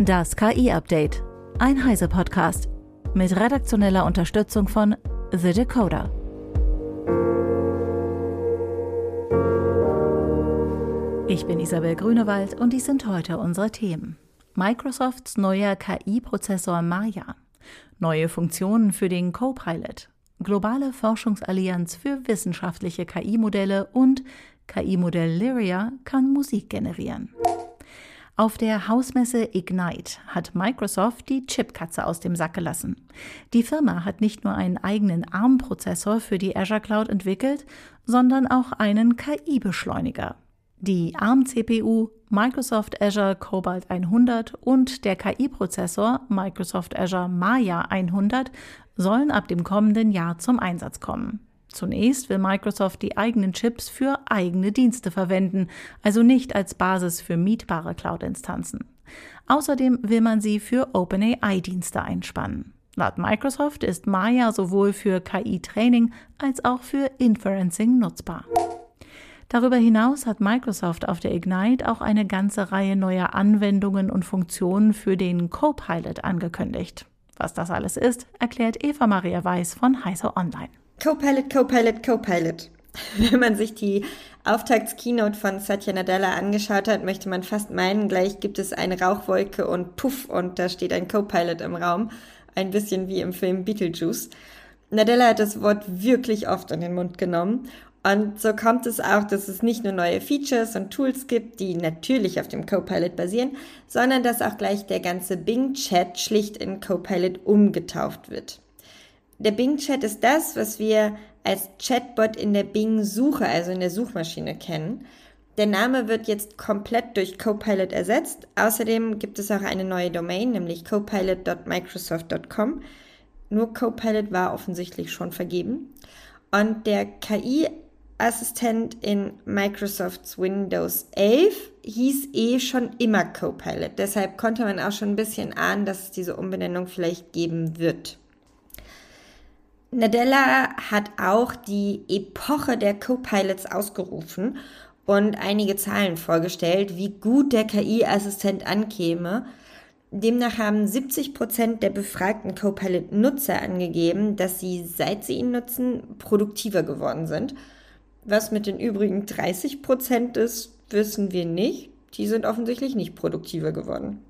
Das KI-Update. Ein Heise-Podcast. Mit redaktioneller Unterstützung von The Decoder. Ich bin Isabel Grünewald und dies sind heute unsere Themen. Microsofts neuer KI-Prozessor Maya. Neue Funktionen für den Copilot. Globale Forschungsallianz für wissenschaftliche KI-Modelle und KI-Modell Lyria kann Musik generieren. Auf der Hausmesse Ignite hat Microsoft die Chipkatze aus dem Sack gelassen. Die Firma hat nicht nur einen eigenen ARM-Prozessor für die Azure Cloud entwickelt, sondern auch einen KI-Beschleuniger. Die ARM-CPU, Microsoft Azure Cobalt 100 und der KI-Prozessor Microsoft Azure Maya 100 sollen ab dem kommenden Jahr zum Einsatz kommen. Zunächst will Microsoft die eigenen Chips für eigene Dienste verwenden, also nicht als Basis für mietbare Cloud-Instanzen. Außerdem will man sie für OpenAI-Dienste einspannen. Laut Microsoft ist Maya sowohl für KI-Training als auch für Inferencing nutzbar. Darüber hinaus hat Microsoft auf der Ignite auch eine ganze Reihe neuer Anwendungen und Funktionen für den Copilot angekündigt. Was das alles ist, erklärt Eva Maria Weiß von Heise Online. Copilot, Copilot, Copilot. Wenn man sich die Auftaktskeynote von Satya Nadella angeschaut hat, möchte man fast meinen, gleich gibt es eine Rauchwolke und puff und da steht ein Copilot im Raum. Ein bisschen wie im Film Beetlejuice. Nadella hat das Wort wirklich oft in den Mund genommen. Und so kommt es auch, dass es nicht nur neue Features und Tools gibt, die natürlich auf dem Copilot basieren, sondern dass auch gleich der ganze Bing-Chat schlicht in Copilot umgetauft wird. Der Bing-Chat ist das, was wir als Chatbot in der Bing-Suche, also in der Suchmaschine kennen. Der Name wird jetzt komplett durch Copilot ersetzt. Außerdem gibt es auch eine neue Domain, nämlich copilot.microsoft.com. Nur Copilot war offensichtlich schon vergeben. Und der KI-Assistent in Microsofts Windows 11 hieß eh schon immer Copilot. Deshalb konnte man auch schon ein bisschen ahnen, dass es diese Umbenennung vielleicht geben wird. Nadella hat auch die Epoche der Co-Pilots ausgerufen und einige Zahlen vorgestellt, wie gut der KI-Assistent ankäme. Demnach haben 70 Prozent der befragten Copilot-Nutzer angegeben, dass sie, seit sie ihn nutzen, produktiver geworden sind. Was mit den übrigen 30 Prozent ist, wissen wir nicht. Die sind offensichtlich nicht produktiver geworden.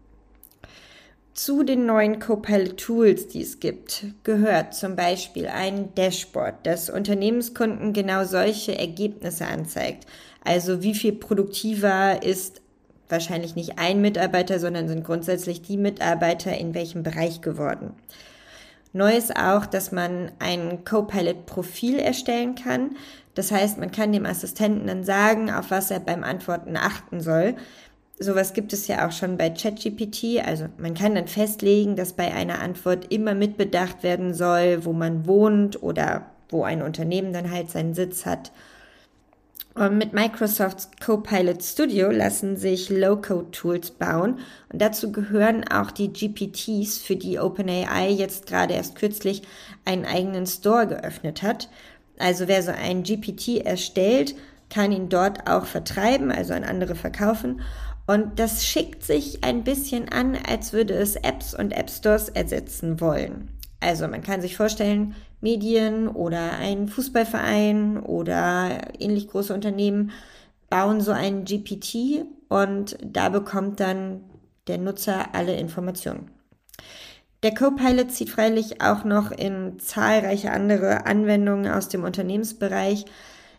Zu den neuen Copilot-Tools, die es gibt, gehört zum Beispiel ein Dashboard, das Unternehmenskunden genau solche Ergebnisse anzeigt. Also wie viel produktiver ist wahrscheinlich nicht ein Mitarbeiter, sondern sind grundsätzlich die Mitarbeiter in welchem Bereich geworden. Neu ist auch, dass man ein Copilot-Profil erstellen kann. Das heißt, man kann dem Assistenten dann sagen, auf was er beim Antworten achten soll. Sowas gibt es ja auch schon bei ChatGPT. Also man kann dann festlegen, dass bei einer Antwort immer mitbedacht werden soll, wo man wohnt oder wo ein Unternehmen dann halt seinen Sitz hat. Und mit Microsofts Copilot Studio lassen sich Low-Code-Tools bauen und dazu gehören auch die GPTs, für die OpenAI jetzt gerade erst kürzlich einen eigenen Store geöffnet hat. Also wer so einen GPT erstellt, kann ihn dort auch vertreiben, also an andere verkaufen und das schickt sich ein bisschen an, als würde es Apps und App Stores ersetzen wollen. Also man kann sich vorstellen, Medien oder ein Fußballverein oder ähnlich große Unternehmen bauen so einen GPT und da bekommt dann der Nutzer alle Informationen. Der Copilot zieht freilich auch noch in zahlreiche andere Anwendungen aus dem Unternehmensbereich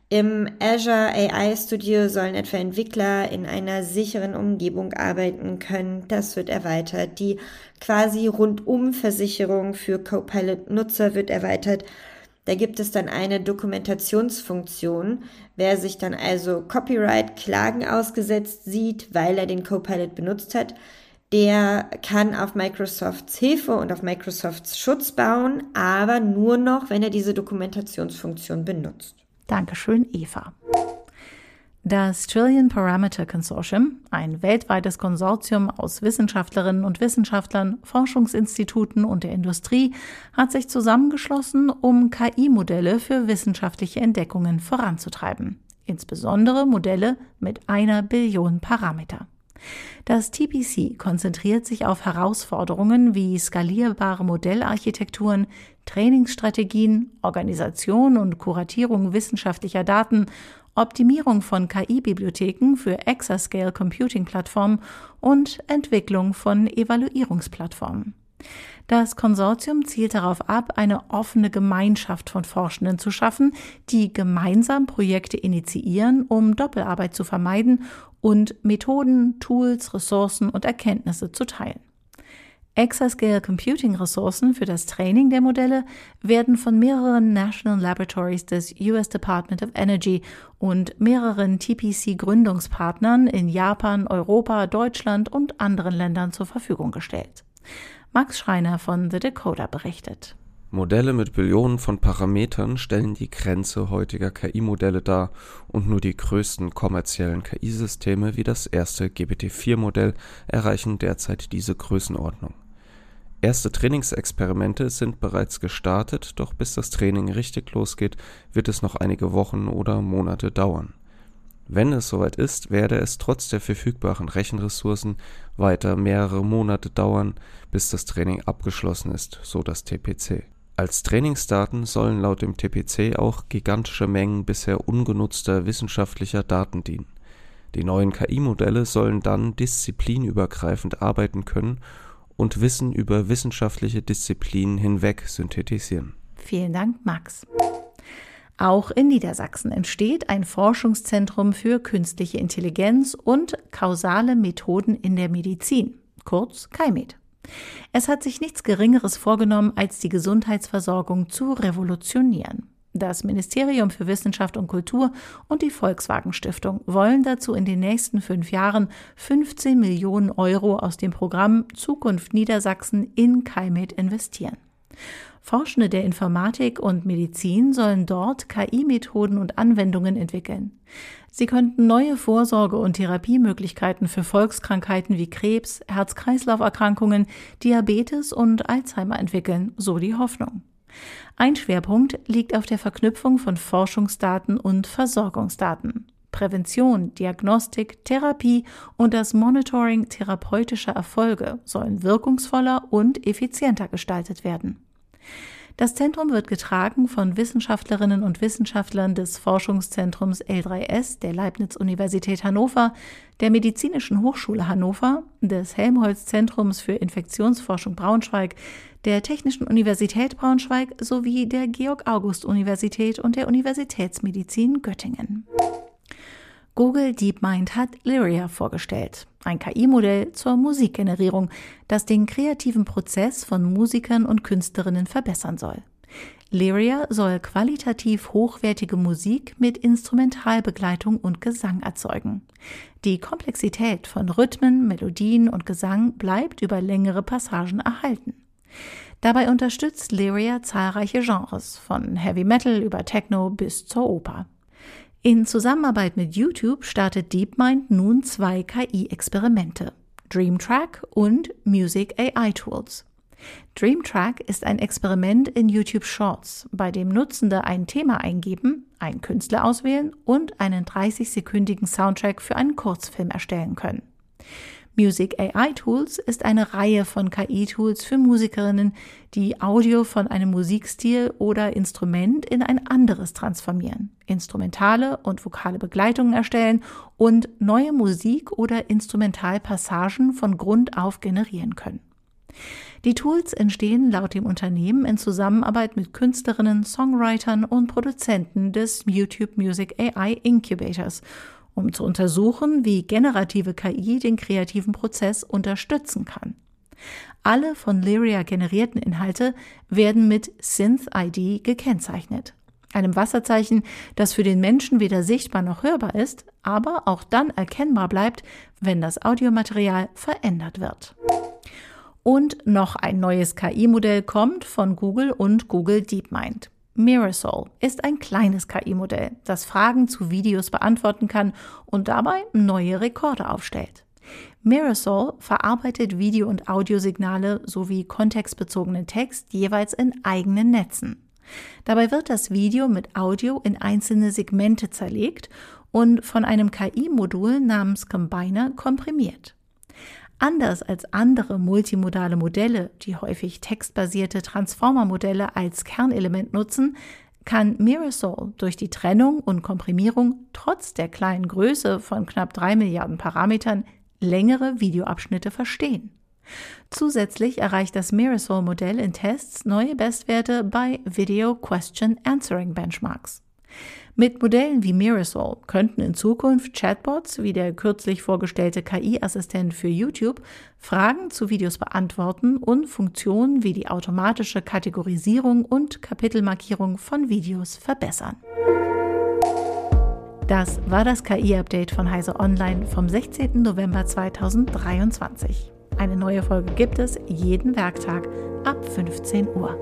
im Azure AI Studio sollen etwa Entwickler in einer sicheren Umgebung arbeiten können. Das wird erweitert. Die quasi Rundum-Versicherung für Copilot-Nutzer wird erweitert. Da gibt es dann eine Dokumentationsfunktion. Wer sich dann also Copyright-Klagen ausgesetzt sieht, weil er den Copilot benutzt hat, der kann auf Microsofts Hilfe und auf Microsofts Schutz bauen, aber nur noch, wenn er diese Dokumentationsfunktion benutzt. Dankeschön, Eva. Das Trillion Parameter Consortium, ein weltweites Konsortium aus Wissenschaftlerinnen und Wissenschaftlern, Forschungsinstituten und der Industrie, hat sich zusammengeschlossen, um KI-Modelle für wissenschaftliche Entdeckungen voranzutreiben. Insbesondere Modelle mit einer Billion Parameter. Das TPC konzentriert sich auf Herausforderungen wie skalierbare Modellarchitekturen, Trainingsstrategien, Organisation und Kuratierung wissenschaftlicher Daten, Optimierung von KI-Bibliotheken für Exascale Computing Plattformen und Entwicklung von Evaluierungsplattformen. Das Konsortium zielt darauf ab, eine offene Gemeinschaft von Forschenden zu schaffen, die gemeinsam Projekte initiieren, um Doppelarbeit zu vermeiden und Methoden, Tools, Ressourcen und Erkenntnisse zu teilen. Exascale Computing Ressourcen für das Training der Modelle werden von mehreren National Laboratories des US Department of Energy und mehreren TPC Gründungspartnern in Japan, Europa, Deutschland und anderen Ländern zur Verfügung gestellt. Max Schreiner von The Decoder berichtet. Modelle mit Billionen von Parametern stellen die Grenze heutiger KI-Modelle dar und nur die größten kommerziellen KI-Systeme wie das erste GPT-4-Modell erreichen derzeit diese Größenordnung. Erste Trainingsexperimente sind bereits gestartet, doch bis das Training richtig losgeht, wird es noch einige Wochen oder Monate dauern wenn es soweit ist, werde es trotz der verfügbaren Rechenressourcen weiter mehrere Monate dauern, bis das Training abgeschlossen ist, so das TPC. Als Trainingsdaten sollen laut dem TPC auch gigantische Mengen bisher ungenutzter wissenschaftlicher Daten dienen. Die neuen KI-Modelle sollen dann disziplinübergreifend arbeiten können und Wissen über wissenschaftliche Disziplinen hinweg synthetisieren. Vielen Dank, Max. Auch in Niedersachsen entsteht ein Forschungszentrum für künstliche Intelligenz und kausale Methoden in der Medizin, kurz KaiMed. Es hat sich nichts Geringeres vorgenommen, als die Gesundheitsversorgung zu revolutionieren. Das Ministerium für Wissenschaft und Kultur und die Volkswagen Stiftung wollen dazu in den nächsten fünf Jahren 15 Millionen Euro aus dem Programm Zukunft Niedersachsen in KaiMed investieren. Forschende der Informatik und Medizin sollen dort KI-Methoden und Anwendungen entwickeln. Sie könnten neue Vorsorge- und Therapiemöglichkeiten für Volkskrankheiten wie Krebs, Herz-Kreislauf-Erkrankungen, Diabetes und Alzheimer entwickeln, so die Hoffnung. Ein Schwerpunkt liegt auf der Verknüpfung von Forschungsdaten und Versorgungsdaten. Prävention, Diagnostik, Therapie und das Monitoring therapeutischer Erfolge sollen wirkungsvoller und effizienter gestaltet werden. Das Zentrum wird getragen von Wissenschaftlerinnen und Wissenschaftlern des Forschungszentrums L3S der Leibniz-Universität Hannover, der Medizinischen Hochschule Hannover, des Helmholtz-Zentrums für Infektionsforschung Braunschweig, der Technischen Universität Braunschweig sowie der Georg-August-Universität und der Universitätsmedizin Göttingen. Google DeepMind hat Lyria vorgestellt, ein KI-Modell zur Musikgenerierung, das den kreativen Prozess von Musikern und Künstlerinnen verbessern soll. Lyria soll qualitativ hochwertige Musik mit Instrumentalbegleitung und Gesang erzeugen. Die Komplexität von Rhythmen, Melodien und Gesang bleibt über längere Passagen erhalten. Dabei unterstützt Lyria zahlreiche Genres, von Heavy Metal über Techno bis zur Oper. In Zusammenarbeit mit YouTube startet DeepMind nun zwei KI-Experimente, DreamTrack und Music AI Tools. DreamTrack ist ein Experiment in YouTube Shorts, bei dem Nutzende ein Thema eingeben, einen Künstler auswählen und einen 30-sekündigen Soundtrack für einen Kurzfilm erstellen können. Music AI Tools ist eine Reihe von KI-Tools für Musikerinnen, die Audio von einem Musikstil oder Instrument in ein anderes transformieren, instrumentale und vokale Begleitungen erstellen und neue Musik- oder Instrumentalpassagen von Grund auf generieren können. Die Tools entstehen laut dem Unternehmen in Zusammenarbeit mit Künstlerinnen, Songwritern und Produzenten des YouTube Music AI Incubators um zu untersuchen, wie generative KI den kreativen Prozess unterstützen kann. Alle von Lyria generierten Inhalte werden mit Synth-ID gekennzeichnet, einem Wasserzeichen, das für den Menschen weder sichtbar noch hörbar ist, aber auch dann erkennbar bleibt, wenn das Audiomaterial verändert wird. Und noch ein neues KI-Modell kommt von Google und Google DeepMind. Mirasol ist ein kleines KI-Modell, das Fragen zu Videos beantworten kann und dabei neue Rekorde aufstellt. Mirasol verarbeitet Video- und Audiosignale sowie kontextbezogenen Text jeweils in eigenen Netzen. Dabei wird das Video mit Audio in einzelne Segmente zerlegt und von einem KI-Modul namens Combiner komprimiert. Anders als andere multimodale Modelle, die häufig textbasierte Transformer-Modelle als Kernelement nutzen, kann Mirasol durch die Trennung und Komprimierung trotz der kleinen Größe von knapp drei Milliarden Parametern längere Videoabschnitte verstehen. Zusätzlich erreicht das Mirasol-Modell in Tests neue Bestwerte bei Video Question Answering Benchmarks. Mit Modellen wie Mirasol könnten in Zukunft Chatbots wie der kürzlich vorgestellte KI-Assistent für YouTube Fragen zu Videos beantworten und Funktionen wie die automatische Kategorisierung und Kapitelmarkierung von Videos verbessern. Das war das KI-Update von Heise Online vom 16. November 2023. Eine neue Folge gibt es jeden Werktag ab 15 Uhr.